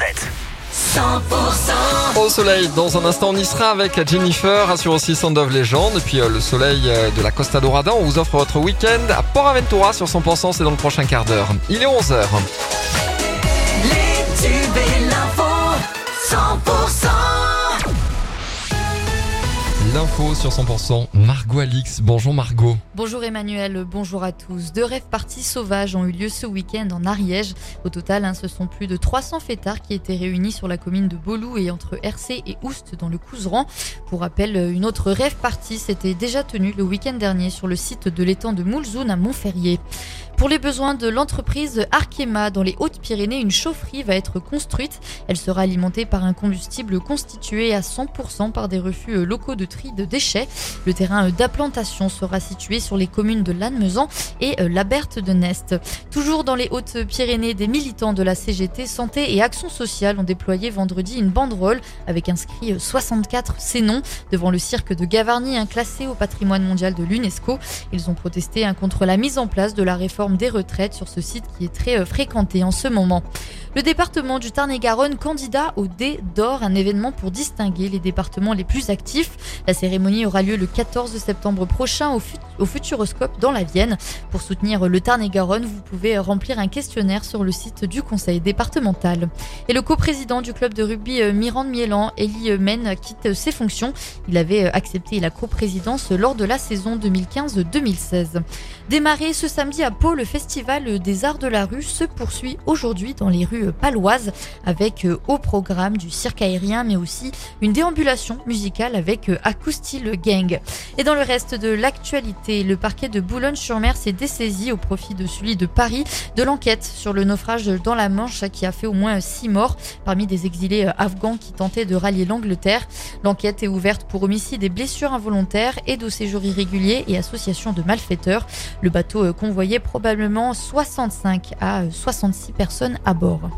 100% Au soleil, dans un instant, on y sera avec Jennifer, assure aussi Sound of Legend. Et puis euh, le soleil euh, de la Costa Dorada, on vous offre votre week-end à Port Aventura sur 100%, c'est dans le prochain quart d'heure. Il est 11h. Les tubes et l'info 100% L'info sur 100%, Margot Alix. Bonjour Margot. Bonjour Emmanuel, bonjour à tous. Deux rêves parties sauvages ont eu lieu ce week-end en Ariège. Au total, hein, ce sont plus de 300 fêtards qui étaient réunis sur la commune de Bolou et entre RC et Oust dans le Couseran. Pour rappel, une autre rêve partie s'était déjà tenue le week-end dernier sur le site de l'étang de Moulzoun à Montferrier. Pour les besoins de l'entreprise Arkema dans les Hautes-Pyrénées, une chaufferie va être construite. Elle sera alimentée par un combustible constitué à 100% par des refus locaux de tri de déchets. Le terrain d'implantation sera situé sur les communes de Lannemezan et la Berthe de Nest. Toujours dans les Hautes-Pyrénées, des militants de la CGT Santé et Action sociale ont déployé vendredi une banderole avec inscrit 64 ces noms devant le cirque de Gavarnie, un classé au patrimoine mondial de l'UNESCO. Ils ont protesté hein, contre la mise en place de la réforme des retraites sur ce site qui est très euh, fréquenté en ce moment. Le département du Tarn-et-Garonne candidat au D d'or, un événement pour distinguer les départements les plus actifs. La cérémonie aura lieu le 14 septembre prochain au, Futuroscope dans la Vienne. Pour soutenir le Tarn-et-Garonne, vous pouvez remplir un questionnaire sur le site du conseil départemental. Et le coprésident du club de rugby euh, Mirande Mielan, Elie Men, quitte ses fonctions. Il avait euh, accepté la coprésidence lors de la saison 2015-2016. Démarré ce samedi à Pau, le festival des arts de la rue se poursuit aujourd'hui dans les rues paloises avec euh, au programme du cirque aérien mais aussi une déambulation musicale avec Acoustil Gang. Et dans le reste de l'actualité, le parquet de Boulogne-sur-Mer s'est dessaisi au profit de celui de Paris de l'enquête sur le naufrage dans la Manche qui a fait au moins six morts parmi des exilés afghans qui tentaient de rallier l'Angleterre. L'enquête est ouverte pour homicide et blessures involontaires, aide au séjour irrégulier et association de malfaiteurs. Le bateau convoyait probablement 65 à 66 personnes à bord.